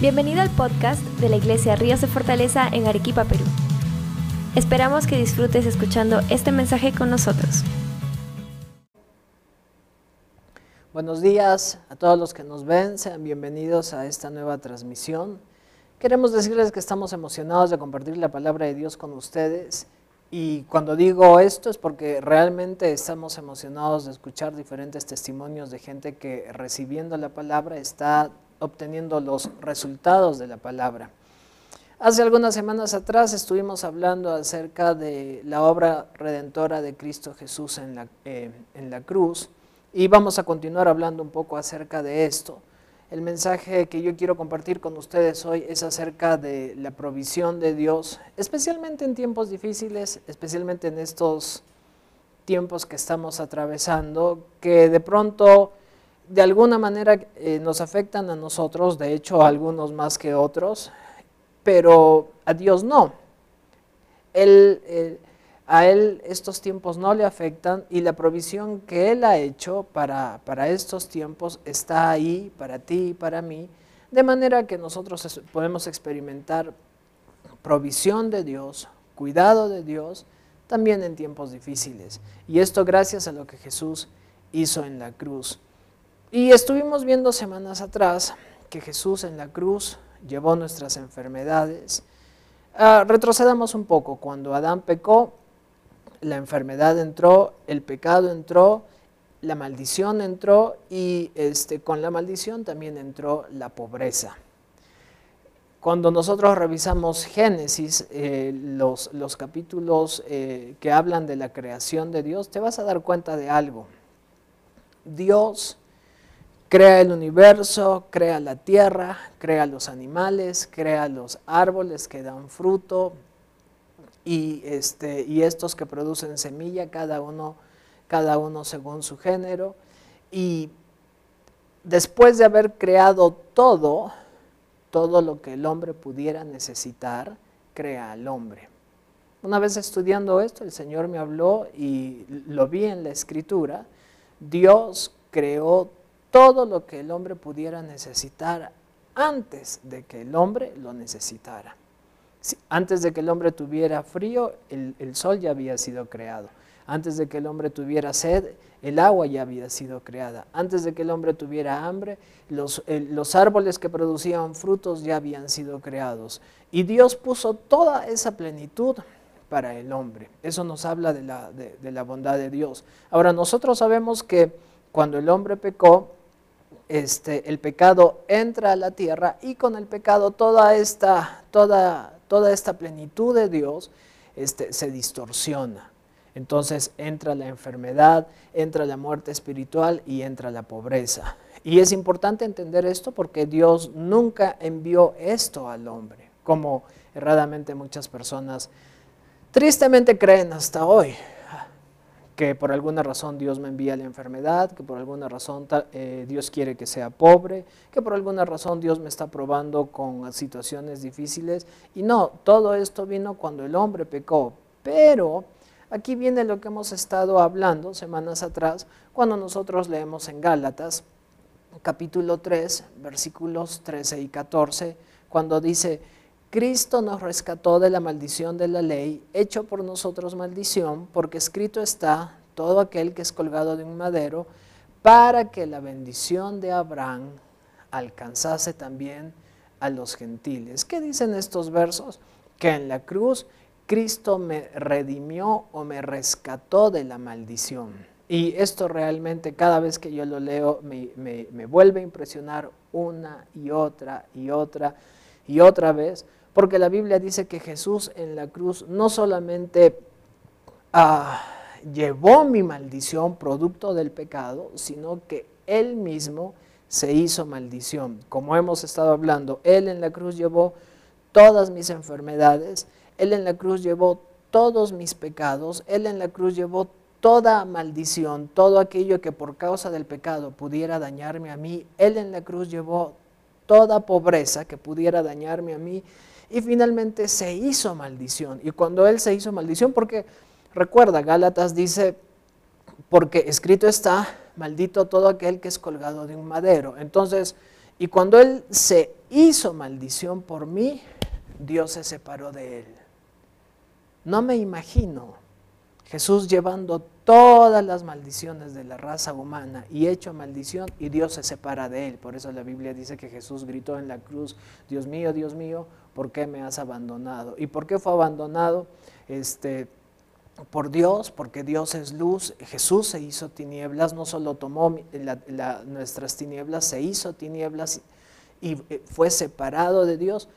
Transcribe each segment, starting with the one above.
Bienvenido al podcast de la Iglesia Ríos de Fortaleza en Arequipa, Perú. Esperamos que disfrutes escuchando este mensaje con nosotros. Buenos días a todos los que nos ven, sean bienvenidos a esta nueva transmisión. Queremos decirles que estamos emocionados de compartir la palabra de Dios con ustedes y cuando digo esto es porque realmente estamos emocionados de escuchar diferentes testimonios de gente que recibiendo la palabra está obteniendo los resultados de la palabra. Hace algunas semanas atrás estuvimos hablando acerca de la obra redentora de Cristo Jesús en la, eh, en la cruz y vamos a continuar hablando un poco acerca de esto. El mensaje que yo quiero compartir con ustedes hoy es acerca de la provisión de Dios, especialmente en tiempos difíciles, especialmente en estos tiempos que estamos atravesando, que de pronto de alguna manera eh, nos afectan a nosotros, de hecho algunos más que otros, pero a Dios no. Él, a Él estos tiempos no le afectan y la provisión que Él ha hecho para, para estos tiempos está ahí para ti y para mí, de manera que nosotros podemos experimentar provisión de Dios, cuidado de Dios, también en tiempos difíciles. Y esto gracias a lo que Jesús hizo en la cruz. Y estuvimos viendo semanas atrás que Jesús en la cruz llevó nuestras enfermedades. Ah, retrocedamos un poco. Cuando Adán pecó, la enfermedad entró, el pecado entró, la maldición entró y este, con la maldición también entró la pobreza. Cuando nosotros revisamos Génesis, eh, los, los, capítulos eh, que hablan de la creación de Dios, te vas a dar cuenta de algo. Dios Crea el universo, crea la tierra, crea los animales, crea los árboles que dan fruto y, este, y estos que producen semilla, cada uno, cada uno según su género. Y después de haber creado todo, todo lo que el hombre pudiera necesitar, crea al hombre. Una vez estudiando esto, el Señor me habló y lo vi en la escritura. Dios creó todo lo que el hombre pudiera necesitar antes de que el hombre lo necesitara. Antes de que el hombre tuviera frío, el, sol ya había sido creado. Antes de que el hombre tuviera sed, el agua ya había sido creada. Antes de que el hombre tuviera hambre, los, los, árboles que producían frutos ya habían sido creados. Y Dios puso toda esa plenitud para el hombre. Eso nos habla de la, de la bondad de Dios. Ahora, nosotros sabemos que cuando el hombre pecó, este, el pecado entra a la tierra y con el pecado toda esta, toda, esta plenitud de Dios este, se distorsiona. Entonces entra la enfermedad, entra la muerte espiritual y entra la pobreza. Y es importante entender esto porque Dios nunca envió esto al hombre, como erradamente muchas personas tristemente creen hasta hoy que por alguna razón Dios me envía la enfermedad, que por alguna razón eh, Dios quiere que sea pobre, que por alguna razón Dios me está probando con situaciones difíciles. Y no, todo esto vino cuando el hombre pecó. Pero aquí viene lo que hemos estado hablando semanas atrás, cuando nosotros leemos en Gálatas, capítulo 3, versículos 13 y 14, cuando dice, Cristo nos rescató de la maldición de la ley, hecho por nosotros maldición, porque escrito está, todo aquel que es colgado de un madero, para que la bendición de Abraham alcanzase también a los gentiles. ¿Qué dicen estos versos? Que en la cruz Cristo me redimió o me rescató de la maldición. Y esto realmente cada vez que yo lo leo me, me vuelve a impresionar una y otra y otra y otra vez porque la Biblia dice que Jesús en la cruz no solamente ah, llevó mi maldición producto del pecado, sino que Él mismo se hizo maldición. Como hemos estado hablando, Él en la cruz llevó todas mis enfermedades, Él en la cruz llevó todos mis pecados, Él en la cruz llevó toda maldición, todo aquello que por causa del pecado pudiera dañarme a mí, Él en la cruz llevó toda pobreza que pudiera dañarme a mí, y finalmente se hizo maldición. Y cuando Él se hizo maldición, porque recuerda, Gálatas dice, porque escrito está, maldito todo aquel que es colgado de un madero. Entonces, Y cuando Él se hizo maldición por mí, Dios se separó de Él. No me imagino Jesús llevando todas las maldiciones de la raza humana y hecho maldición y Dios se separa de él. Por eso la Biblia dice que Jesús gritó en la cruz, Dios mío, Dios mío, ¿por qué me has abandonado? ¿Y por qué fue abandonado? Este, por Dios, porque Dios es luz, Jesús se hizo tinieblas, no solo tomó nuestras tinieblas, se hizo tinieblas y fue separado de Dios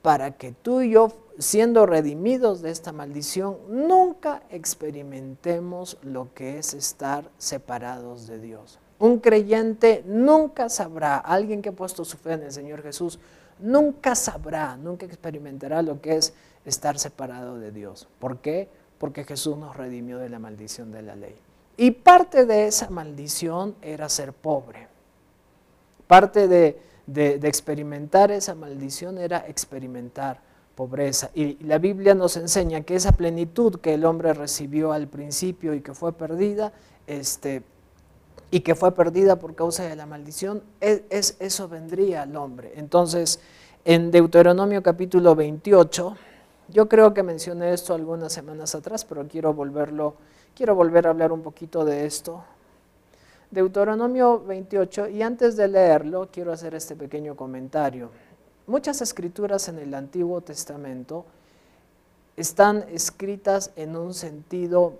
para que tú y yo, siendo redimidos de esta maldición, nunca experimentemos lo que es estar separados de Dios. Un creyente nunca sabrá, alguien que ha puesto su fe en el Señor Jesús, nunca sabrá, nunca experimentará lo que es estar separado de Dios. ¿Por qué? Porque Jesús nos redimió de la maldición de la ley. Y parte de esa maldición era ser pobre. Parte de, experimentar esa maldición era experimentar pobreza. Y la Biblia nos enseña que esa plenitud que el hombre recibió al principio y que fue perdida, este, y que fue perdida por causa de la maldición, es, eso vendría al hombre. Entonces, en Deuteronomio capítulo 28, yo creo que mencioné esto algunas semanas atrás, pero quiero volverlo, quiero volver a hablar un poquito de esto, Deuteronomio 28, y antes de leerlo, quiero hacer este pequeño comentario. Muchas escrituras en el Antiguo Testamento están escritas en un sentido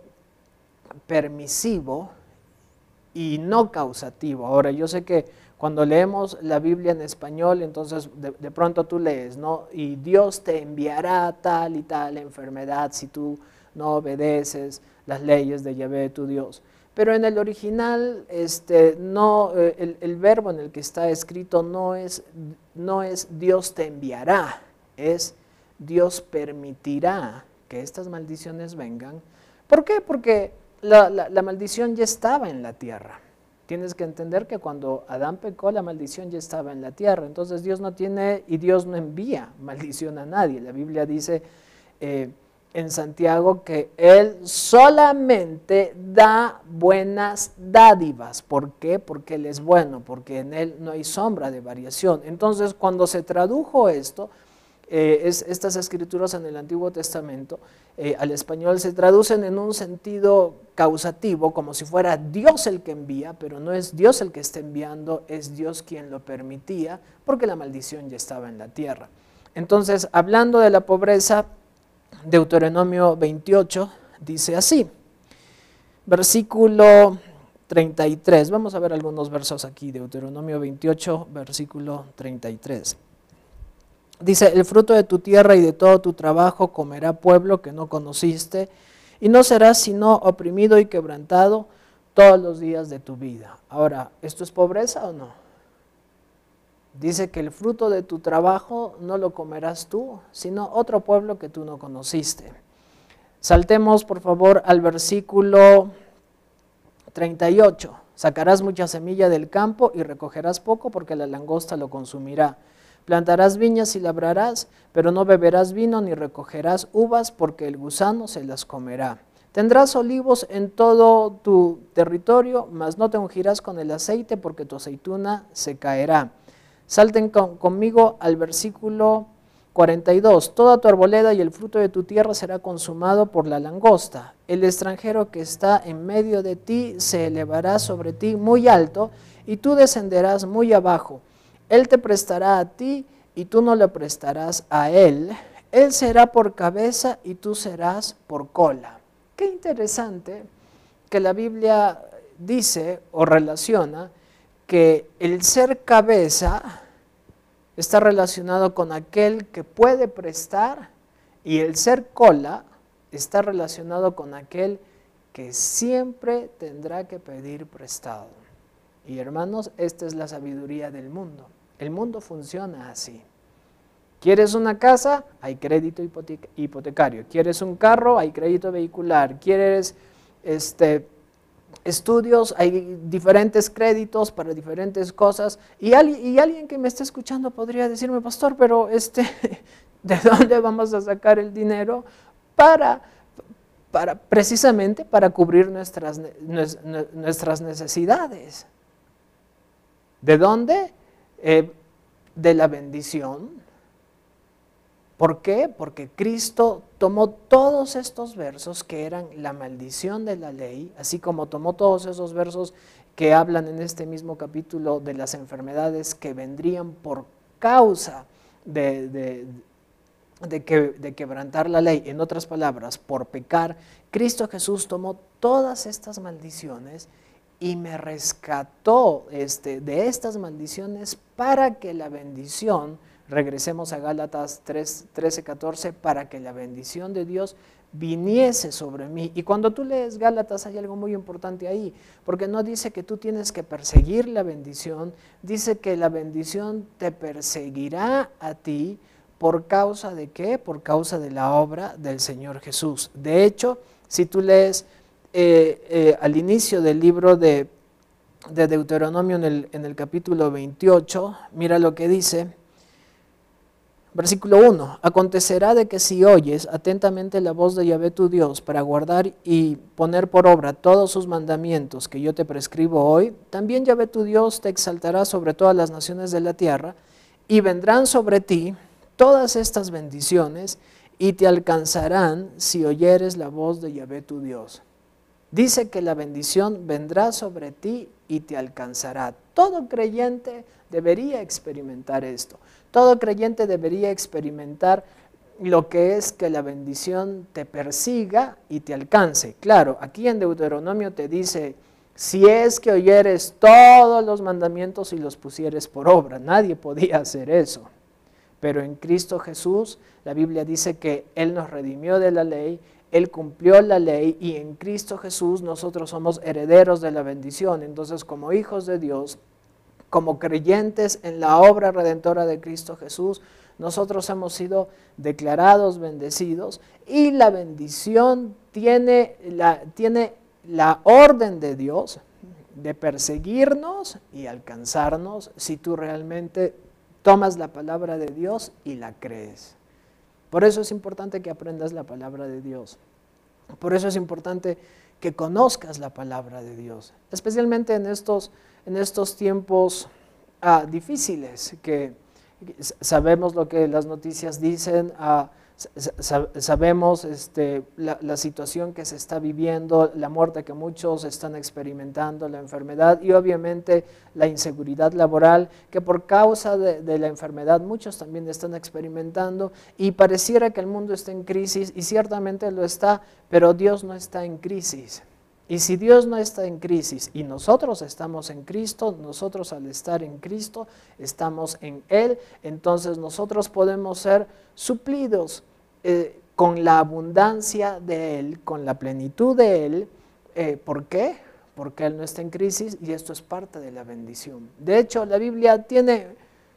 permisivo y no causativo. Ahora, yo sé que cuando leemos la Biblia en español, entonces de, pronto tú lees, ¿no? Y Dios te enviará tal y tal enfermedad si tú no obedeces las leyes de Yahvé, tu Dios. Pero en el original, este, no, eh, el, verbo en el que está escrito no es, no es Dios te enviará, es Dios permitirá que estas maldiciones vengan. ¿Por qué? Porque la, maldición ya estaba en la tierra. Tienes que entender que cuando Adán pecó, la maldición ya estaba en la tierra. Entonces Dios no tiene y Dios no envía maldición a nadie. La Biblia dice, eh, en Santiago que Él solamente da buenas dádivas. ¿Por qué? Porque Él es bueno, porque en Él no hay sombra de variación. Entonces, cuando se tradujo esto, eh, estas escrituras en el Antiguo Testamento, eh, al español se traducen en un sentido causativo, como si fuera Dios el que envía, pero no es Dios el que está enviando, es Dios quien lo permitía, porque la maldición ya estaba en la tierra. Entonces, hablando de la pobreza, Deuteronomio 28 dice así, versículo 33, vamos a ver algunos versos aquí, Deuteronomio 28, versículo 33. Dice, el fruto de tu tierra y de todo tu trabajo comerá pueblo que no conociste, y no serás sino oprimido y quebrantado todos los días de tu vida. Ahora, ¿esto es pobreza o no? Dice que el fruto de tu trabajo no lo comerás tú, sino otro pueblo que tú no conociste. Saltemos, por favor, al versículo 38. Sacarás mucha semilla del campo y recogerás poco porque la langosta lo consumirá. Plantarás viñas y labrarás, pero no beberás vino ni recogerás uvas porque el gusano se las comerá. Tendrás olivos en todo tu territorio, mas no te ungirás con el aceite porque tu aceituna se caerá Salten conmigo al versículo 42. Toda tu arboleda y el fruto de tu tierra será consumado por la langosta. El extranjero que está en medio de ti se elevará sobre ti muy alto y tú descenderás muy abajo. Él te prestará a ti y tú no le prestarás a él. Él será por cabeza y tú serás por cola. Qué interesante que la Biblia dice o relaciona que el ser cabeza está relacionado con aquel que puede prestar y el ser cola está relacionado con aquel que siempre tendrá que pedir prestado. Y hermanos, esta es la sabiduría del mundo. El mundo funciona así. ¿Quieres una casa? Hay crédito hipotecario. ¿Quieres un carro? Hay crédito vehicular. ¿Quieres este, estudios, hay diferentes créditos para diferentes cosas y, alguien que me está escuchando podría decirme, pastor, pero este, ¿de dónde vamos a sacar el dinero para, para precisamente para cubrir nuestras, nuestras necesidades? ¿De dónde? Eh, de la bendición. ¿Por qué? Porque Cristo tomó todos estos versos que eran la maldición de la ley, así como tomó todos esos versos que hablan en este mismo capítulo de las enfermedades que vendrían por causa de, de, quebrantar la ley. En otras palabras, por pecar, Cristo Jesús tomó todas estas maldiciones y me rescató este, de estas maldiciones para que la bendición, regresemos a Gálatas 3, 13, 14, para que la bendición de Dios viniese sobre mí. Y cuando tú lees Gálatas hay algo muy importante ahí, porque no dice que tú tienes que perseguir la bendición, dice que la bendición te perseguirá a ti por causa de qué? Por causa de la obra del Señor Jesús. De hecho, si tú lees eh, eh, al inicio del libro de, Deuteronomio en el, en el capítulo 28, mira lo que dice. Versículo 1. Acontecerá de que si oyes atentamente la voz de Yahvé tu Dios para guardar y poner por obra todos sus mandamientos que yo te prescribo hoy, también Yahvé tu Dios te exaltará sobre todas las naciones de la tierra y vendrán sobre ti todas estas bendiciones y te alcanzarán si oyeres la voz de Yahvé tu Dios. Dice que la bendición vendrá sobre ti y te alcanzará. Todo creyente debería experimentar esto. Todo creyente debería experimentar lo que es que la bendición te persiga y te alcance. Claro, aquí en Deuteronomio te dice, si es que oyeres todos los mandamientos y los pusieres por obra, nadie podía hacer eso. Pero en Cristo Jesús, la Biblia dice que Él nos redimió de la ley, Él cumplió la ley y en Cristo Jesús nosotros somos herederos de la bendición. Entonces, como hijos de Dios, como creyentes en la obra redentora de Cristo Jesús, nosotros hemos sido declarados bendecidos y la bendición tiene la, tiene la orden de Dios de perseguirnos y alcanzarnos si tú realmente tomas la palabra de Dios y la crees. Por eso es importante que aprendas la palabra de Dios. Por eso es importante que conozcas la palabra de Dios, especialmente en estos en estos tiempos ah, difíciles, que sabemos lo que las noticias dicen, ah, sabemos este, la, situación que se está viviendo, la muerte que muchos están experimentando, la enfermedad y obviamente la inseguridad laboral que por causa de, de la enfermedad muchos también están experimentando y pareciera que el mundo está en crisis y ciertamente lo está, pero Dios no está en crisis. Y si Dios no está en crisis y nosotros estamos en Cristo, nosotros al estar en Cristo estamos en Él, entonces nosotros podemos ser suplidos eh, con la abundancia de Él, con la plenitud de Él. Eh, ¿Por qué? Porque Él no está en crisis y esto es parte de la bendición. De hecho, la Biblia tiene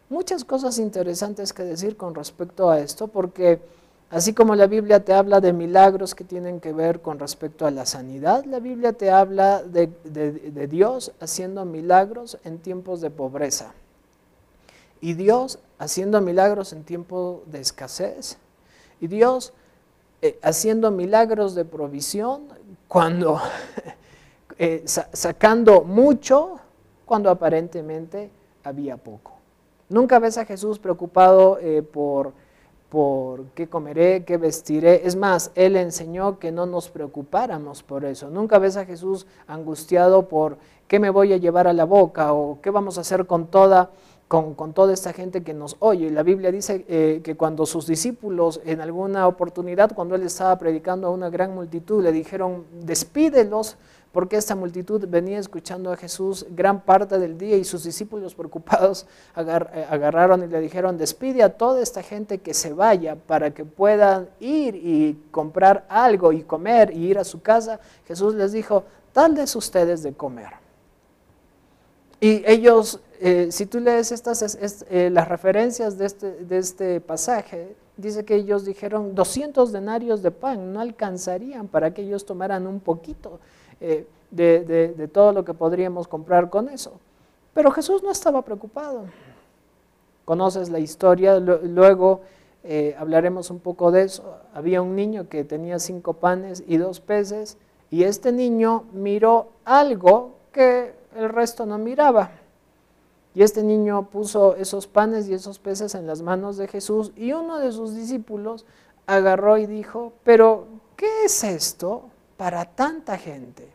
muchas cosas interesantes que decir con respecto a esto, porque Así como la Biblia te habla de milagros que tienen que ver con respecto a la sanidad, la Biblia te habla de, Dios haciendo milagros en tiempos de pobreza. Y Dios haciendo milagros en tiempos de escasez. Y Dios eh, haciendo milagros de provisión cuando eh, sacando mucho cuando aparentemente había poco. Nunca ves a Jesús preocupado eh, por por qué comeré, qué vestiré. Es más, Él enseñó que no nos preocupáramos por eso. Nunca ves a Jesús angustiado por qué me voy a llevar a la boca o qué vamos a hacer con toda, con, toda esta gente que nos oye. La Biblia dice eh, que cuando sus discípulos en alguna oportunidad, cuando Él estaba predicando a una gran multitud, le dijeron, despídelos porque esta multitud venía escuchando a Jesús gran parte del día y sus discípulos preocupados eh, agarraron y le dijeron, despide a toda esta gente que se vaya para que puedan ir y comprar algo y comer y ir a su casa. Jesús les dijo, dales ustedes de comer. Y ellos, eh, si tú lees estas, eh, las referencias de este, de este pasaje, dice que ellos dijeron 200 denarios de pan, no alcanzarían para que ellos tomaran un poquito. Eh, de, todo lo que podríamos comprar con eso. Pero Jesús no estaba preocupado. Conoces la historia, luego eh, hablaremos un poco de eso. Había un niño que tenía cinco panes y dos peces y este niño miró algo que el resto no miraba. Y este niño puso esos panes y esos peces en las manos de Jesús y uno de sus discípulos agarró y dijo, pero ¿qué es esto para tanta gente?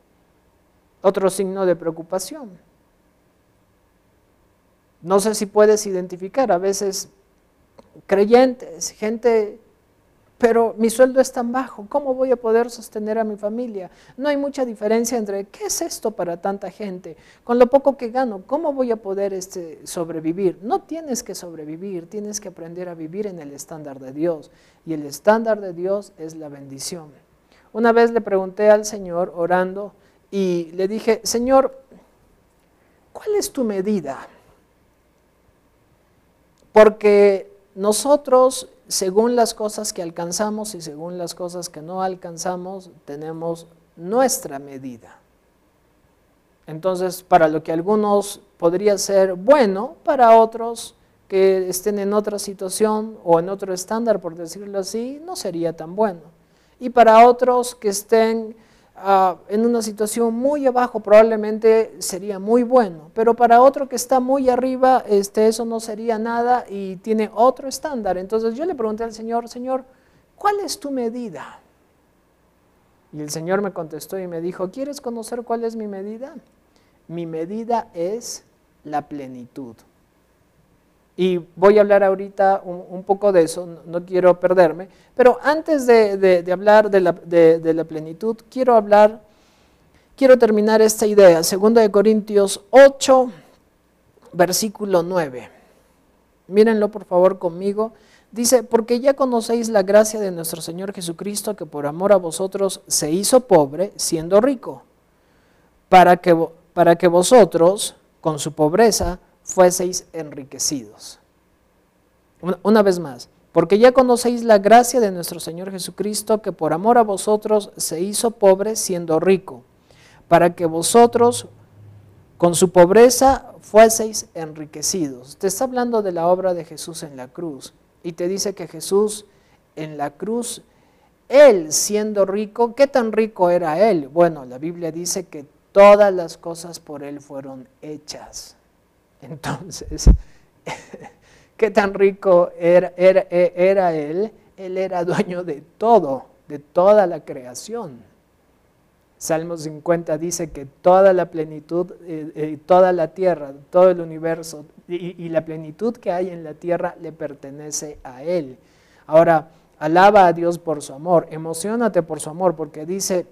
Otro signo de preocupación. No sé si puedes identificar, a veces creyentes, gente pero mi sueldo es tan bajo, ¿cómo voy a poder sostener a mi familia? No hay mucha diferencia entre qué es esto para tanta gente, con lo poco que gano, ¿cómo voy a poder este, sobrevivir? No tienes que sobrevivir, tienes que aprender a vivir en el estándar de Dios y el estándar de Dios es la bendición. Una vez le pregunté al Señor orando y le dije, Señor, ¿cuál es tu medida? Porque nosotros según las cosas que alcanzamos y según las cosas que no alcanzamos, tenemos nuestra medida. Entonces, para lo que algunos podría ser bueno, para otros que estén en otra situación o en otro estándar, por decirlo así, no sería tan bueno. Y para otros que estén Ah, en una situación muy abajo probablemente sería muy bueno, pero para otro que está muy arriba, este, eso no sería nada y tiene otro estándar. Entonces yo le pregunté al Señor, Señor, ¿cuál es tu medida? Y el Señor me contestó y me dijo, ¿quieres conocer cuál es mi medida? Mi medida es la plenitud. Y voy a hablar ahorita un, poco de eso, no, quiero perderme. Pero antes de, hablar de la, plenitud, quiero hablar, quiero terminar esta idea. de Corintios 8, versículo 9. Mírenlo por favor conmigo. Dice, porque ya conocéis la gracia de nuestro Señor Jesucristo, que por amor a vosotros se hizo pobre, siendo rico, para que, para que vosotros, con su pobreza, fueseis enriquecidos. Una, vez más, porque ya conocéis la gracia de nuestro Señor Jesucristo, que por amor a vosotros se hizo pobre siendo rico, para que vosotros con su pobreza fueseis enriquecidos. Te está hablando de la obra de Jesús en la cruz y te dice que Jesús en la cruz, él siendo rico, ¿qué tan rico era él? Bueno, la Biblia dice que todas las cosas por él fueron hechas. Entonces, ¿qué tan rico era, él? Él era dueño de todo, de toda la creación. Salmo 50 dice que toda la plenitud, eh, eh, toda la tierra, todo el universo y, y, la plenitud que hay en la tierra le pertenece a Él. Ahora, alaba a Dios por su amor, emocionate por su amor, porque dice,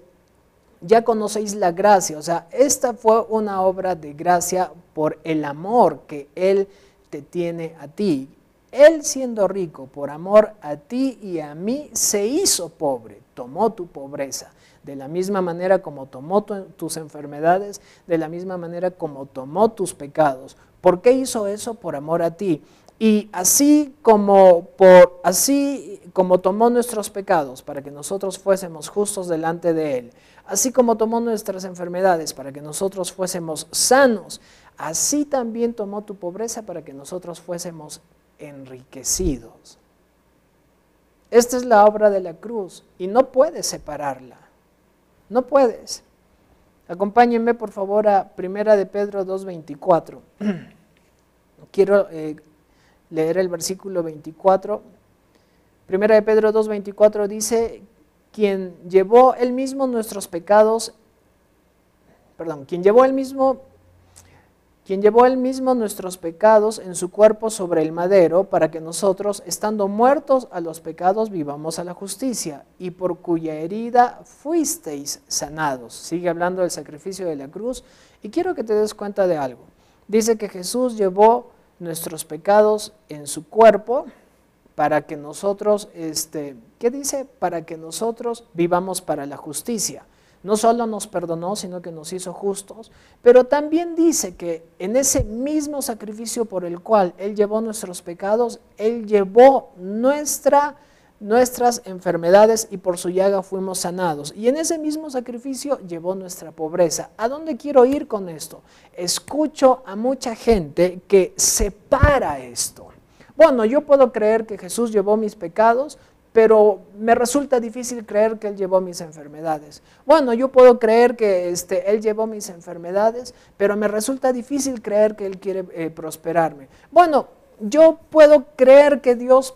ya conocéis la gracia. O sea, esta fue una obra de gracia por el amor que Él te tiene a ti. Él siendo rico por amor a ti y a mí, se hizo pobre, tomó tu pobreza. De la misma manera como tomó tus enfermedades, de la misma manera como tomó tus pecados. ¿Por qué hizo eso? Por amor a ti. Y así como, por, así como tomó nuestros pecados para que nosotros fuésemos justos delante de Él, así como tomó nuestras enfermedades para que nosotros fuésemos sanos, así también tomó tu pobreza para que nosotros fuésemos enriquecidos. Esta es la obra de la cruz y no puedes separarla. No puedes. Acompáñenme por favor a Primera de Pedro 2.24. Quiero eh, leer el versículo 24. Primera de Pedro 2.24 dice quien llevó él mismo nuestros pecados, perdón, quien llevó él mismo quien llevó él mismo nuestros pecados en su cuerpo sobre el madero, para que nosotros, estando muertos a los pecados, vivamos a la justicia, y por cuya herida fuisteis sanados. Sigue hablando del sacrificio de la cruz, y quiero que te des cuenta de algo. Dice que Jesús llevó nuestros pecados en su cuerpo, para que nosotros, este, ¿qué dice? Para que nosotros vivamos para la justicia. No solo nos perdonó, sino que nos hizo justos, pero también dice que en ese mismo sacrificio por el cual Él llevó nuestros pecados, Él llevó nuestra, nuestras enfermedades y por su llaga fuimos sanados. Y en ese mismo sacrificio llevó nuestra pobreza. ¿A dónde quiero ir con esto? Escucho a mucha gente que separa esto. Bueno, yo puedo creer que Jesús llevó mis pecados, pero me resulta difícil creer que Él llevó mis enfermedades. Bueno, yo puedo creer que este, Él llevó mis enfermedades, pero me resulta difícil creer que Él quiere eh, prosperarme. Bueno, yo puedo creer que Dios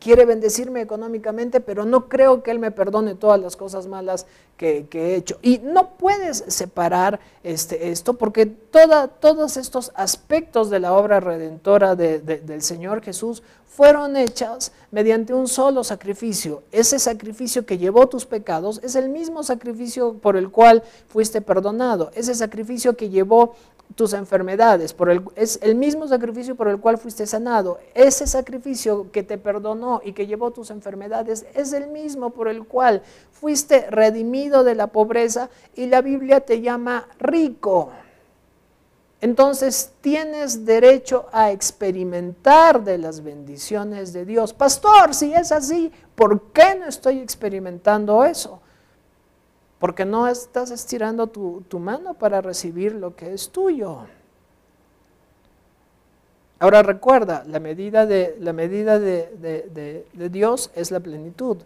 quiere bendecirme económicamente, pero no creo que Él me perdone todas las cosas malas que, he hecho. Y no puedes separar este, esto porque todos estos aspectos de la obra redentora del Señor Jesús fueron hechas mediante un solo sacrificio. Ese sacrificio que llevó tus pecados es el mismo sacrificio por el cual fuiste perdonado. Ese sacrificio que llevó tus enfermedades, por el, es el mismo sacrificio por el cual fuiste sanado. Ese sacrificio que te perdonó y que llevó tus enfermedades es el mismo por el cual fuiste redimido de la pobreza y la Biblia te llama rico. Entonces tienes derecho a experimentar de las bendiciones de Dios. Pastor, si es así, ¿por qué no estoy experimentando eso? Porque no estás estirando tu, mano para recibir lo que es tuyo. Ahora recuerda, la medida, de, la medida de, de, Dios es la plenitud.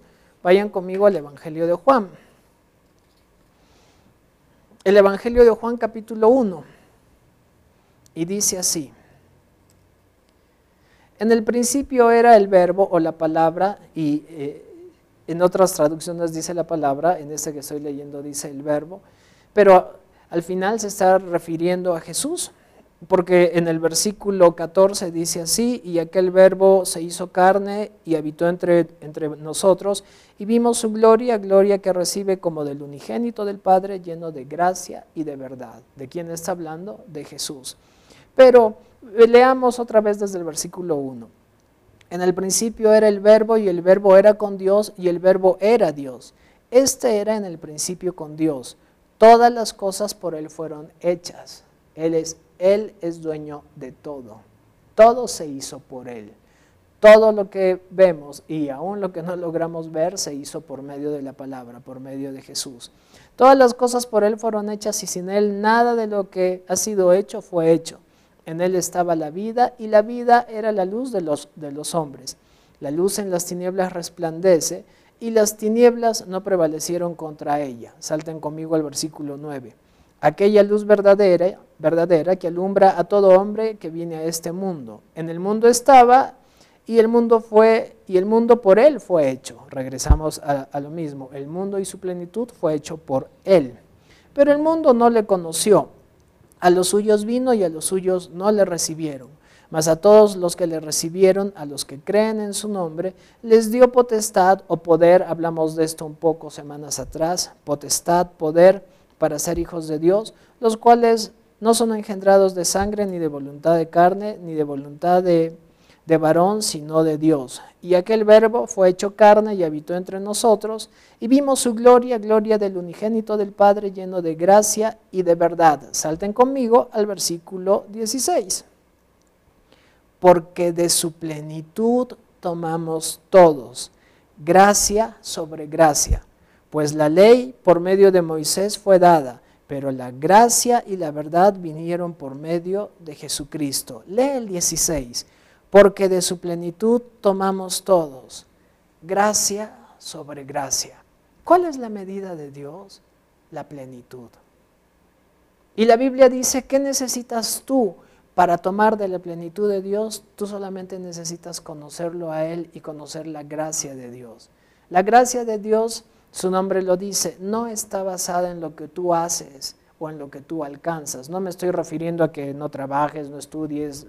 Vayan conmigo al Evangelio de Juan. El Evangelio de Juan capítulo 1. Y dice así. En el principio era el verbo o la palabra y eh, en otras traducciones dice la palabra, en este que estoy leyendo dice el verbo, pero al final se está refiriendo a Jesús, porque en el versículo 14 dice así, y aquel verbo se hizo carne y habitó entre, entre nosotros, y vimos su gloria, gloria que recibe como del unigénito del Padre, lleno de gracia y de verdad. ¿De quién está hablando? De Jesús. Pero leamos otra vez desde el versículo 1. En el principio era el verbo y el verbo era con Dios y el verbo era Dios. Este era en el principio con Dios. Todas las cosas por Él fueron hechas. Él es, él es dueño de todo. Todo se hizo por Él. Todo lo que vemos y aún lo que no logramos ver se hizo por medio de la palabra, por medio de Jesús. Todas las cosas por Él fueron hechas y sin Él nada de lo que ha sido hecho fue hecho. En él estaba la vida y la vida era la luz de los, de los hombres. La luz en las tinieblas resplandece y las tinieblas no prevalecieron contra ella. Salten conmigo al versículo 9. Aquella luz verdadera, verdadera que alumbra a todo hombre que viene a este mundo. En el mundo estaba y el mundo fue y el mundo por él fue hecho. Regresamos a, a lo mismo. El mundo y su plenitud fue hecho por él. Pero el mundo no le conoció. A los suyos vino y a los suyos no le recibieron. Mas a todos los que le recibieron, a los que creen en su nombre, les dio potestad o poder, hablamos de esto un poco semanas atrás, potestad, poder para ser hijos de Dios, los cuales no son engendrados de sangre, ni de voluntad de carne, ni de voluntad de de varón, sino de Dios. Y aquel verbo fue hecho carne y habitó entre nosotros, y vimos su gloria, gloria del unigénito del Padre, lleno de gracia y de verdad. Salten conmigo al versículo 16. Porque de su plenitud tomamos todos, gracia sobre gracia. Pues la ley por medio de Moisés fue dada, pero la gracia y la verdad vinieron por medio de Jesucristo. Lee el 16 porque de su plenitud tomamos todos, gracia sobre gracia. ¿Cuál es la medida de Dios? La plenitud. Y la Biblia dice, ¿qué necesitas tú para tomar de la plenitud de Dios? Tú solamente necesitas conocerlo a Él y conocer la gracia de Dios. La gracia de Dios, su nombre lo dice, no está basada en lo que tú haces, en lo que tú alcanzas. No me estoy refiriendo a que no trabajes, no estudies,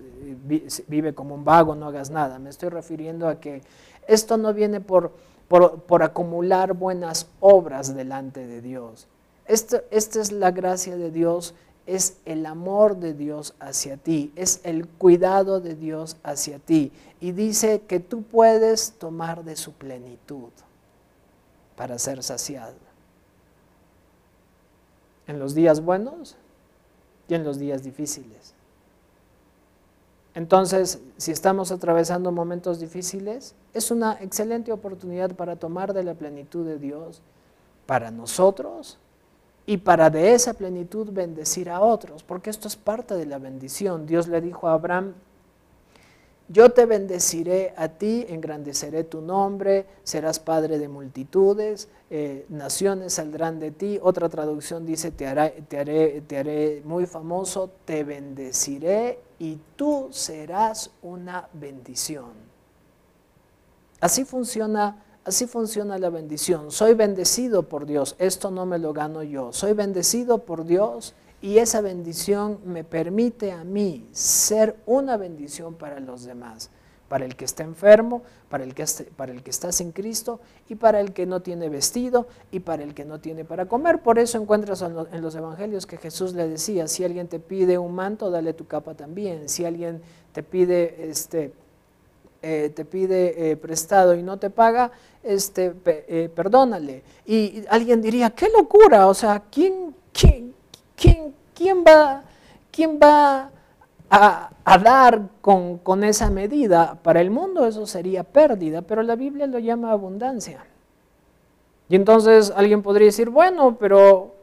vive como un vago, no hagas nada. Me estoy refiriendo a que esto no viene por, por, acumular buenas obras delante de Dios. Esto, esta es la gracia de Dios, es el amor de Dios hacia ti, es el cuidado de Dios hacia ti. Y dice que tú puedes tomar de su plenitud para ser saciado en los días buenos y en los días difíciles. Entonces, si estamos atravesando momentos difíciles, es una excelente oportunidad para tomar de la plenitud de Dios para nosotros y para de esa plenitud bendecir a otros, porque esto es parte de la bendición. Dios le dijo a Abraham, yo te bendeciré a ti, engrandeceré tu nombre, serás padre de multitudes, eh, naciones saldrán de ti. Otra traducción dice, te te, haré, te haré muy famoso, te bendeciré y tú serás una bendición. Así funciona, así funciona la bendición. Soy bendecido por Dios, esto no me lo gano yo. Soy bendecido por Dios y esa bendición me permite a mí ser una bendición para los demás, para el que está enfermo, para el que, para el que está sin Cristo y para el que no tiene vestido y para el que no tiene para comer. Por eso encuentras en los evangelios que Jesús le decía, si alguien te pide un manto, dale tu capa también. Si alguien te pide, este, eh, te pide eh, prestado y no te paga, este, eh, perdónale. Y alguien diría, qué locura, o sea, ¿quién, quién, ¿quién, va, quién va a, dar con, esa medida? Para el mundo eso sería pérdida, pero la Biblia lo llama abundancia. Y entonces alguien podría decir, bueno, pero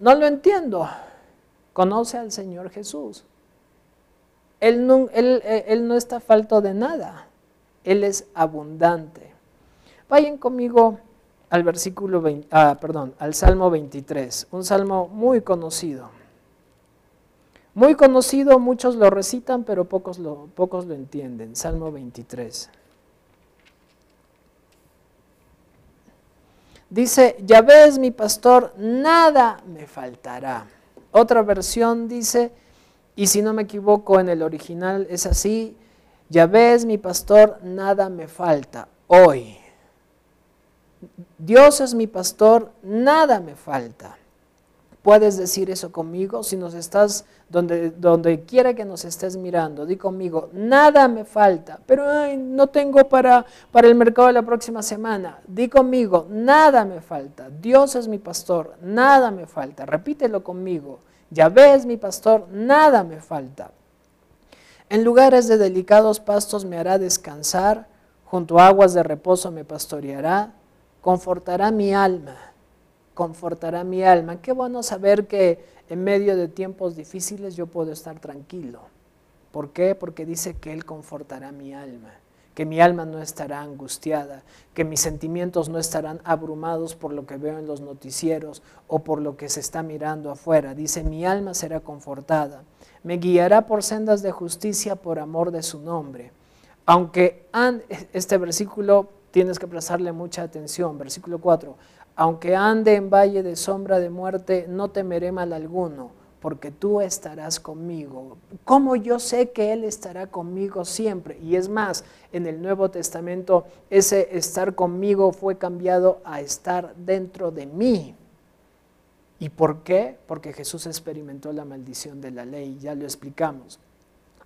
no lo entiendo. Conoce al Señor Jesús. Él no, él, él no está falto de nada. Él es abundante. Vayan conmigo al versículo 20, ah, perdón, al Salmo 23, un salmo muy conocido. Muy conocido, muchos lo recitan, pero pocos lo, pocos lo entienden. Salmo 23. Dice, ya ves mi pastor, nada me faltará. Otra versión dice, y si no me equivoco en el original es así, ya ves mi pastor, nada me falta hoy. Dios es mi pastor, nada me falta. Puedes decir eso conmigo si nos estás donde, donde quiera que nos estés mirando. Di conmigo, nada me falta, pero no tengo para, para el mercado de la próxima semana. Di conmigo, nada me falta. Dios es mi pastor, nada me falta. Repítelo conmigo. Ya ves mi pastor, nada me falta. En lugares de delicados pastos me hará descansar, junto a aguas de reposo me pastoreará confortará mi alma, confortará mi alma. Qué bueno saber que en medio de tiempos difíciles yo puedo estar tranquilo. ¿Por qué? Porque dice que Él confortará mi alma, que mi alma no estará angustiada, que mis sentimientos no estarán abrumados por lo que veo en los noticieros o por lo que se está mirando afuera. Dice, mi alma será confortada, me guiará por sendas de justicia por amor de su nombre. Aunque este versículo tienes que prestarle mucha atención. Versículo 4. Aunque ande en valle de sombra de muerte, no temeré mal alguno, porque tú estarás conmigo. ¿Cómo yo sé que Él estará conmigo siempre? Y es más, en el Nuevo Testamento ese estar conmigo fue cambiado a estar dentro de mí. ¿Y por qué? Porque Jesús experimentó la maldición de la ley, ya lo explicamos.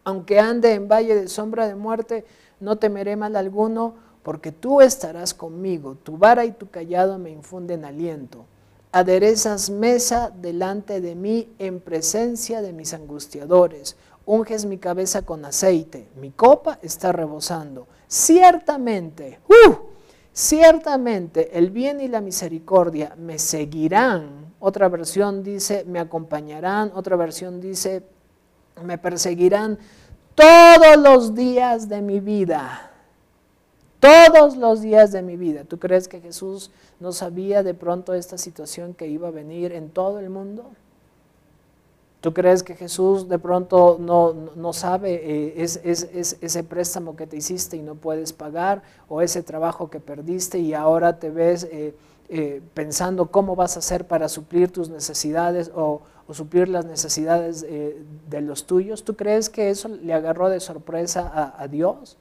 Aunque ande en valle de sombra de muerte, no temeré mal alguno, porque tú estarás conmigo, tu vara y tu callado me infunden aliento. Aderezas mesa delante de mí en presencia de mis angustiadores. Unges mi cabeza con aceite, mi copa está rebosando. Ciertamente, ¡uh! ciertamente el bien y la misericordia me seguirán. Otra versión dice, me acompañarán. Otra versión dice, me perseguirán todos los días de mi vida todos los días de mi vida. ¿Tú crees que Jesús no sabía de pronto esta situación que iba a venir en todo el mundo? ¿Tú crees que Jesús de pronto no, sabe eh, es, ese préstamo que te hiciste y no puedes pagar o ese trabajo que perdiste y ahora te ves eh, eh, pensando cómo vas a hacer para suplir tus necesidades o, suplir las necesidades de los tuyos? ¿Tú crees que eso le agarró de sorpresa a, a Dios?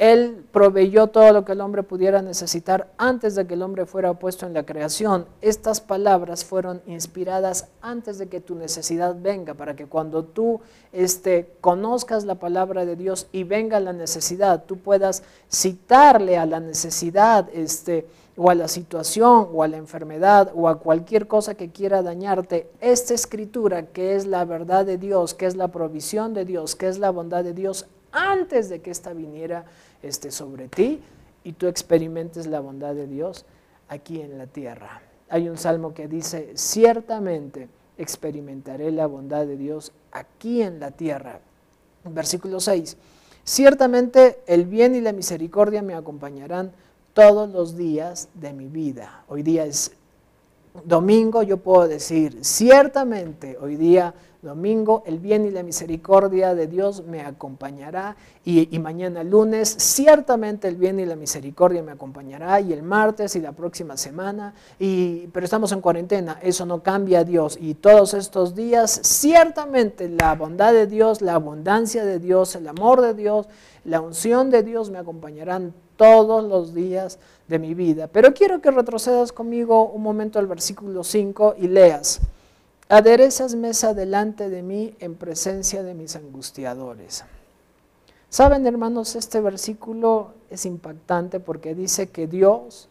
Él proveyó todo lo que el hombre pudiera necesitar antes de que el hombre fuera puesto en la creación. Estas palabras fueron inspiradas antes de que tu necesidad venga, para que cuando tú este, conozcas la palabra de Dios y venga la necesidad, tú puedas citarle a la necesidad este, o a la situación o a la enfermedad o a cualquier cosa que quiera dañarte, esta escritura que es la verdad de Dios, que es la provisión de Dios, que es la bondad de Dios, antes de que ésta viniera esté sobre ti y tú experimentes la bondad de Dios aquí en la tierra. Hay un salmo que dice, ciertamente experimentaré la bondad de Dios aquí en la tierra. Versículo 6. Ciertamente el bien y la misericordia me acompañarán todos los días de mi vida. Hoy día es domingo, yo puedo decir, ciertamente hoy día domingo el bien y la misericordia de Dios me acompañará y, mañana lunes ciertamente el bien y la misericordia me acompañará y el martes y la próxima semana, y, pero estamos en cuarentena, eso no cambia a Dios. Y todos estos días ciertamente la bondad de Dios, la abundancia de Dios, el amor de Dios, la unción de Dios me acompañarán todos los días de mi vida. Pero quiero que retrocedas conmigo un momento al versículo 5 y leas. Aderezas mesa delante de mí en presencia de mis angustiadores. Saben, hermanos, este versículo es impactante porque dice que Dios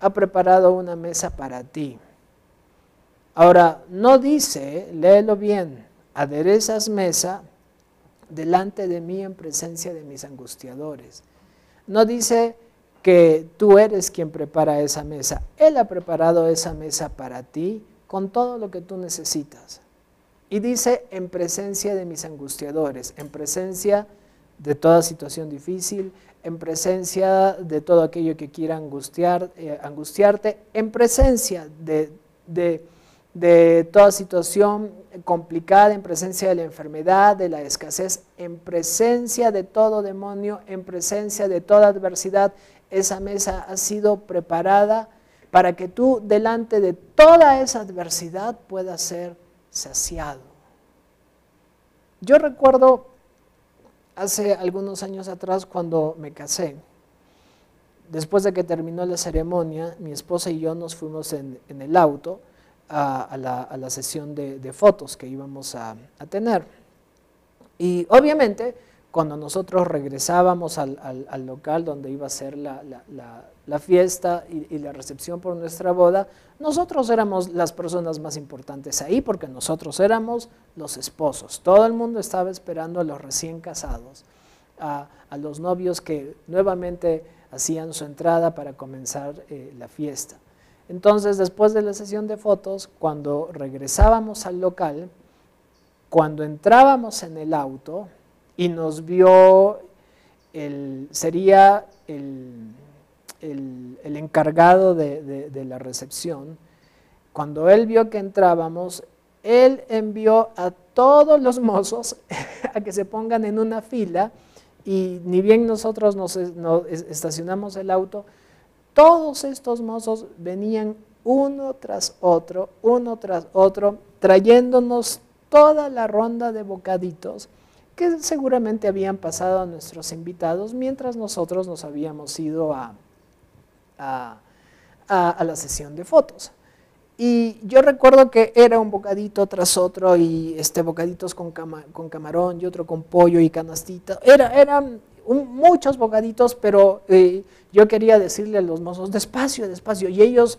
ha preparado una mesa para ti. Ahora, no dice, léelo bien, aderezas mesa delante de mí en presencia de mis angustiadores. No dice que tú eres quien prepara esa mesa. Él ha preparado esa mesa para ti con todo lo que tú necesitas. Y dice en presencia de mis angustiadores, en presencia de toda situación difícil, en presencia de todo aquello que quiera eh, angustiarte, en presencia de de toda situación complicada, en presencia de la enfermedad, de la escasez, en presencia de todo demonio, en presencia de toda adversidad, esa mesa ha sido preparada para que tú delante de toda esa adversidad puedas ser saciado. Yo recuerdo hace algunos años atrás cuando me casé, después de que terminó la ceremonia, mi esposa y yo nos fuimos en, en el auto, a, la, sesión de, fotos que íbamos a, tener. Y obviamente, cuando nosotros regresábamos al, local donde iba a ser la, fiesta y, la recepción por nuestra boda, nosotros éramos las personas más importantes ahí porque nosotros éramos los esposos. Todo el mundo estaba esperando a los recién casados, a, los novios que nuevamente hacían su entrada para comenzar eh, la fiesta. Entonces, después de la sesión de fotos, cuando regresábamos al local, cuando entrábamos en el auto y nos vio, el, sería el, encargado de, la recepción, cuando él vio que entrábamos, él envió a todos los mozos a que se pongan en una fila y ni bien nosotros nos estacionamos el auto, todos estos mozos venían uno tras otro, uno tras otro, trayéndonos toda la ronda de bocaditos que seguramente habían pasado a nuestros invitados mientras nosotros nos habíamos ido a, a, la sesión de fotos. Y yo recuerdo que era un bocadito tras otro y este bocaditos con, con camarón y otro con pollo y canastita. Era, eran muchos bocaditos, pero eh, yo quería decirle a los mozos, despacio, despacio. Y ellos,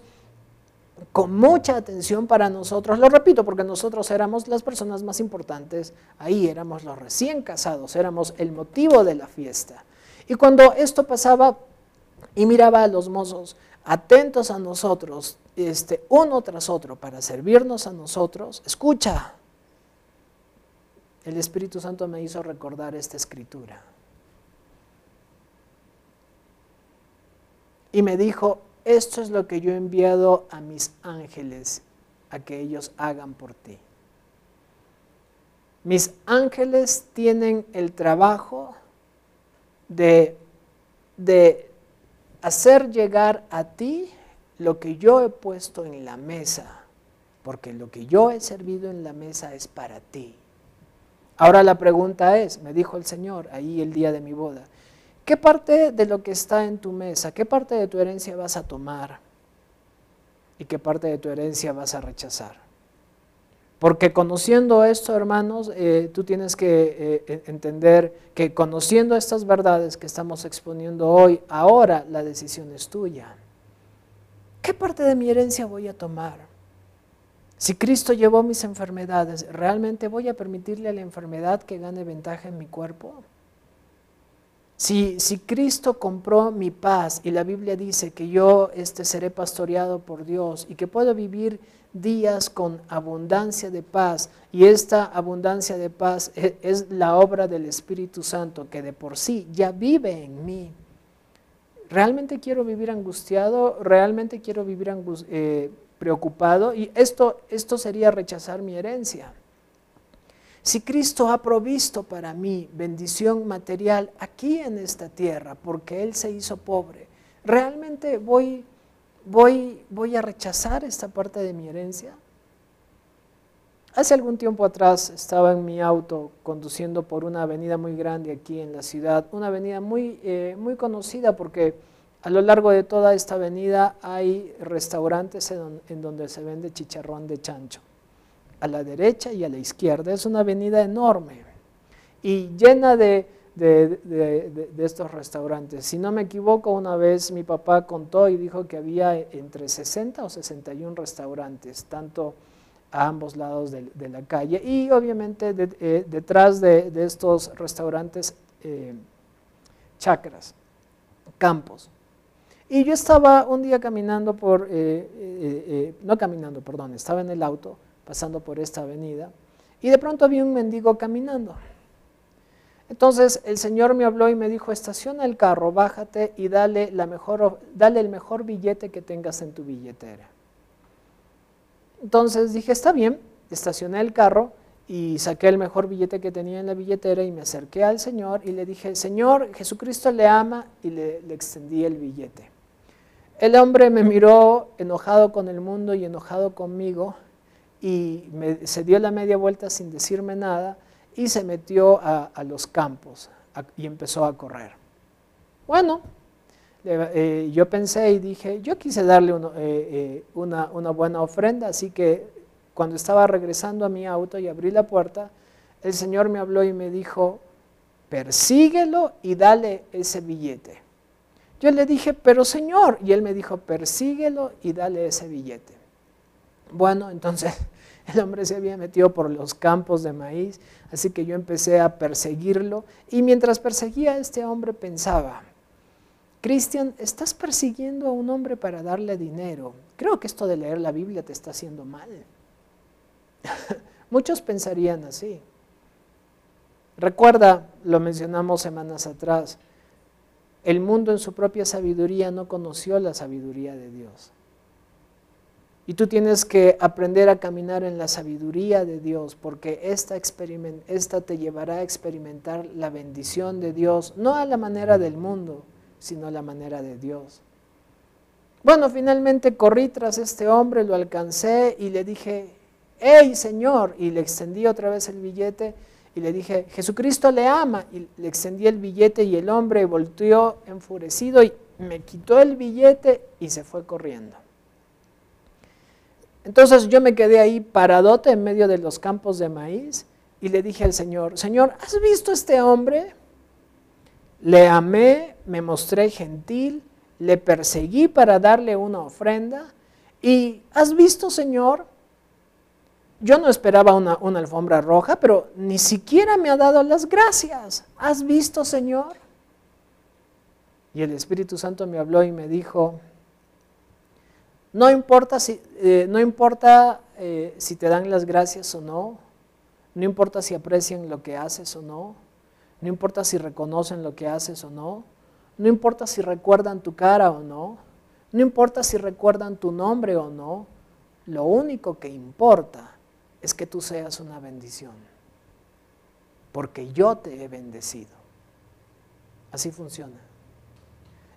con mucha atención para nosotros, lo repito, porque nosotros éramos las personas más importantes, ahí éramos los recién casados, éramos el motivo de la fiesta. Y cuando esto pasaba y miraba a los mozos atentos a nosotros, este, uno tras otro, para servirnos a nosotros, escucha, el Espíritu Santo me hizo recordar esta escritura. y me dijo, esto es lo que yo he enviado a mis ángeles, a que ellos hagan por ti. Mis ángeles tienen el trabajo de, de hacer llegar a ti lo que yo he puesto en la mesa, porque lo que yo he servido en la mesa es para ti. Ahora la pregunta es, me dijo el Señor ahí el día de mi boda, ¿Qué parte de lo que está en tu mesa, qué parte de tu herencia vas a tomar y qué parte de tu herencia vas a rechazar? Porque conociendo esto, hermanos, eh, tú tienes que eh, entender que conociendo estas verdades que estamos exponiendo hoy, ahora la decisión es tuya. ¿Qué parte de mi herencia voy a tomar? Si Cristo llevó mis enfermedades, ¿realmente voy a permitirle a la enfermedad que gane ventaja en mi cuerpo? Si, Cristo compró mi paz y la Biblia dice que yo este, seré pastoreado por Dios y que puedo vivir días con abundancia de paz. Y esta abundancia de paz e, es, la obra del Espíritu Santo que de por sí ya vive en mí. ¿Realmente quiero vivir angustiado? ¿Realmente quiero vivir eh, preocupado? Y esto, esto sería rechazar mi herencia. Si Cristo ha provisto para mí bendición material aquí en esta tierra, porque Él se hizo pobre, ¿realmente voy voy, voy a rechazar esta parte de mi herencia? Hace algún tiempo atrás estaba en mi auto conduciendo por una avenida muy grande aquí en la ciudad, una avenida muy, eh, muy conocida porque a lo largo de toda esta avenida hay restaurantes en, donde se vende chicharrón de chancho, a la derecha y a la izquierda. Es una avenida enorme y llena de, de, estos restaurantes. Si no me equivoco, una vez mi papá contó y dijo que había entre 60 o 61 restaurantes, tanto a ambos lados de, la calle. Y obviamente eh, detrás de, estos restaurantes, eh, chacras, campos. Y yo estaba un día caminando por, eh, no caminando, perdón, estaba en el auto, pasando por esta avenida, y de pronto vi un mendigo caminando. Entonces el Señor me habló y me dijo, estaciona el carro, bájate y dale, la mejor, dale el mejor billete que tengas en tu billetera. Entonces dije, está bien, estacioné el carro y saqué el mejor billete que tenía en la billetera y me acerqué al Señor y le dije, Señor, Jesucristo le ama y le, extendí el billete. El hombre me miró enojado con el mundo y enojado conmigo y se dio la media vuelta sin decirme nada y se metió a, los campos y empezó a correr. Bueno, eh, yo pensé y dije, yo quise darle eh, eh, una, buena ofrenda, así que cuando estaba regresando a mi auto y abrí la puerta, el Señor me habló y me dijo, persíguelo y dale ese billete. Yo le dije, pero Señor, y él me dijo, persíguelo y dale ese billete. Bueno, entonces el hombre se había metido por los campos de maíz, así que yo empecé a perseguirlo y mientras perseguía a este hombre pensaba, Cristian, estás persiguiendo a un hombre para darle dinero. Creo que esto de leer la Biblia te está haciendo mal. Muchos pensarían así. Recuerda, lo mencionamos semanas atrás, el mundo en su propia sabiduría no conoció la sabiduría de Dios. Y tú tienes que aprender a caminar en la sabiduría de Dios, porque esta, te llevará a experimentar la bendición de Dios, no a la manera del mundo, sino a la manera de Dios. Bueno, finalmente corrí tras este hombre, lo alcancé y le dije, hey Señor, y le extendí otra vez el billete y le dije, Jesucristo le ama, y le extendí el billete y el hombre volteó enfurecido y me quitó el billete y se fue corriendo. Entonces yo me quedé ahí paradote en medio de los campos de maíz y le dije al Señor, Señor, ¿has visto este hombre? Le amé, me mostré gentil, le perseguí para darle una ofrenda y ¿has visto, Señor? Yo no esperaba una, una alfombra roja, pero ni siquiera me ha dado las gracias. ¿Has visto, Señor? Y el Espíritu Santo me habló y me dijo, no importa si, eh, no importa, eh, si te dan las gracias o no, no importa si aprecian lo que haces o no, no importa si reconocen lo que haces o no, no importa si recuerdan tu cara o no, no importa si recuerdan tu nombre o no, lo único que importa es que tú seas una bendición, porque yo te he bendecido. Así funciona.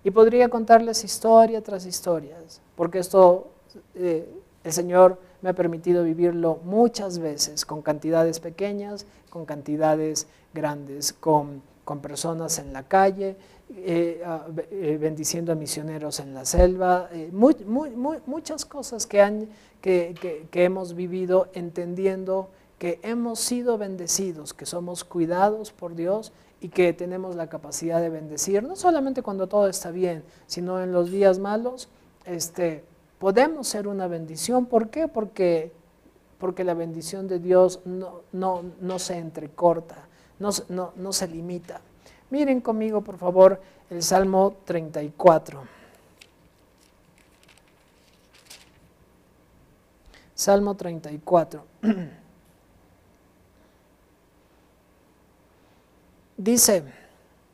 Y podría contarles historia tras historias, porque esto eh, el Señor me ha permitido vivirlo muchas veces, con cantidades pequeñas, con cantidades grandes, con, personas en la calle, eh, eh, bendiciendo a misioneros en la selva, muchas cosas que, han, que hemos vivido entendiendo que hemos sido bendecidos, que somos cuidados por Dios y que tenemos la capacidad de bendecir, no solamente cuando todo está bien, sino en los días malos, este, podemos ser una bendición. ¿Por qué? Porque, porque la bendición de Dios no, no, no se entrecorta, no, no, no se limita. Miren conmigo, por favor, el Salmo 34. Salmo 34. Dice,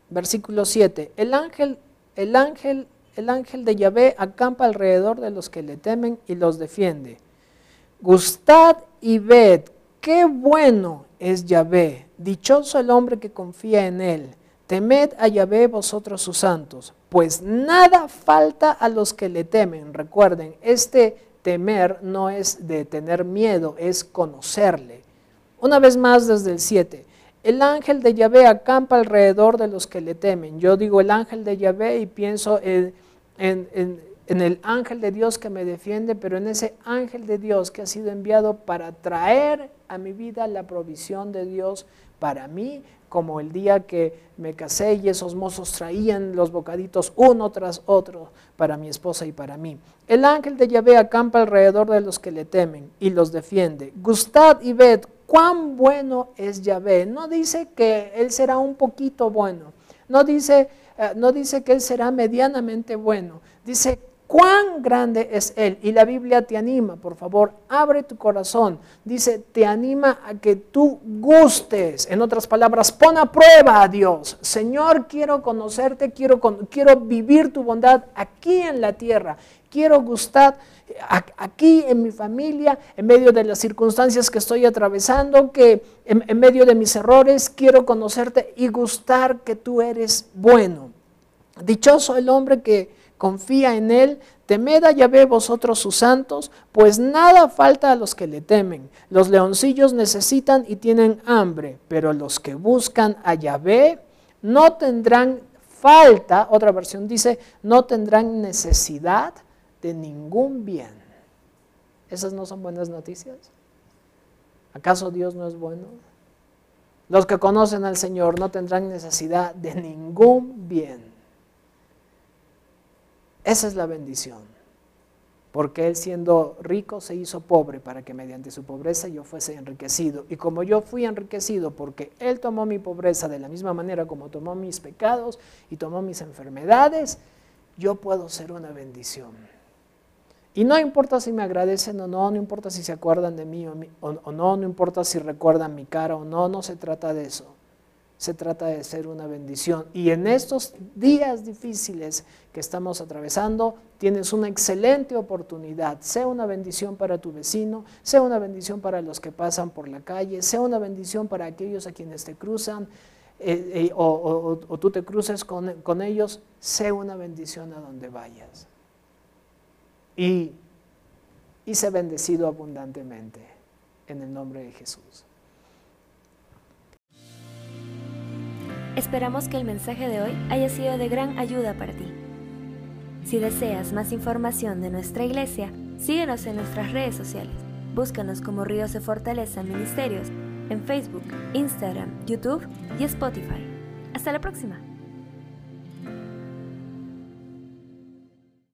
versículo 7, el ángel, el ángel, el ángel de Yahvé acampa alrededor de los que le temen y los defiende. Gustad y ved, qué bueno es Yahvé, dichoso el hombre que confía en él. Temed a Yahvé vosotros sus santos, pues nada falta a los que le temen. Recuerden, este temer no es de tener miedo, es conocerle. Una vez más desde el 7. El ángel de Yahvé acampa alrededor de los que le temen. Yo digo el ángel de Yahvé y pienso en, el ángel de Dios que me defiende, pero en ese ángel de Dios que ha sido enviado para traer a mi vida la provisión de Dios para mí, como el día que me casé y esos mozos traían los bocaditos uno tras otro para mi esposa y para mí. El ángel de Yahvé acampa alrededor de los que le temen y los defiende. Gustad y ved cuán bueno es Yahvé. No dice que Él será un poquito bueno. No dice, eh, no dice que Él será medianamente bueno. Dice cuán grande es Él. Y la Biblia te anima, por favor, abre tu corazón. Dice, te anima a que tú gustes. En otras palabras, pon a prueba a Dios. Señor, quiero conocerte, quiero, quiero vivir tu bondad aquí en la tierra. Quiero gustar aquí en mi familia, en medio de las circunstancias que estoy atravesando, que en, medio de mis errores quiero conocerte y gustar que tú eres bueno. Dichoso el hombre que confía en él, temed a Yahvé vosotros sus santos, pues nada falta a los que le temen. Los leoncillos necesitan y tienen hambre, pero los que buscan a Yahvé no tendrán falta, otra versión dice, no tendrán necesidad de ningún bien. ¿Esas no son buenas noticias? ¿Acaso Dios no es bueno? Los que conocen al Señor no tendrán necesidad de ningún bien. Esa es la bendición. Porque Él siendo rico se hizo pobre para que mediante su pobreza yo fuese enriquecido. Y como yo fui enriquecido porque Él tomó mi pobreza de la misma manera como tomó mis pecados y tomó mis enfermedades, yo puedo ser una bendición. Y no importa si me agradecen o no, no importa si se acuerdan de mí o, no, no importa si recuerdan mi cara o no, no se trata de eso. Se trata de ser una bendición. Y en estos días difíciles que estamos atravesando, tienes una excelente oportunidad. Sea una bendición para tu vecino, sea una bendición para los que pasan por la calle, sea una bendición para aquellos a quienes te cruzan eh, eh, o, tú te cruces con, con ellos, sea una bendición a donde vayas y hice bendecido abundantemente en el nombre de Jesús. Esperamos que el mensaje de hoy haya sido de gran ayuda para ti. Si deseas más información de nuestra iglesia, síguenos en nuestras redes sociales. Búscanos como Ríos de Fortaleza Ministerios en Facebook, Instagram, YouTube y Spotify. Hasta la próxima.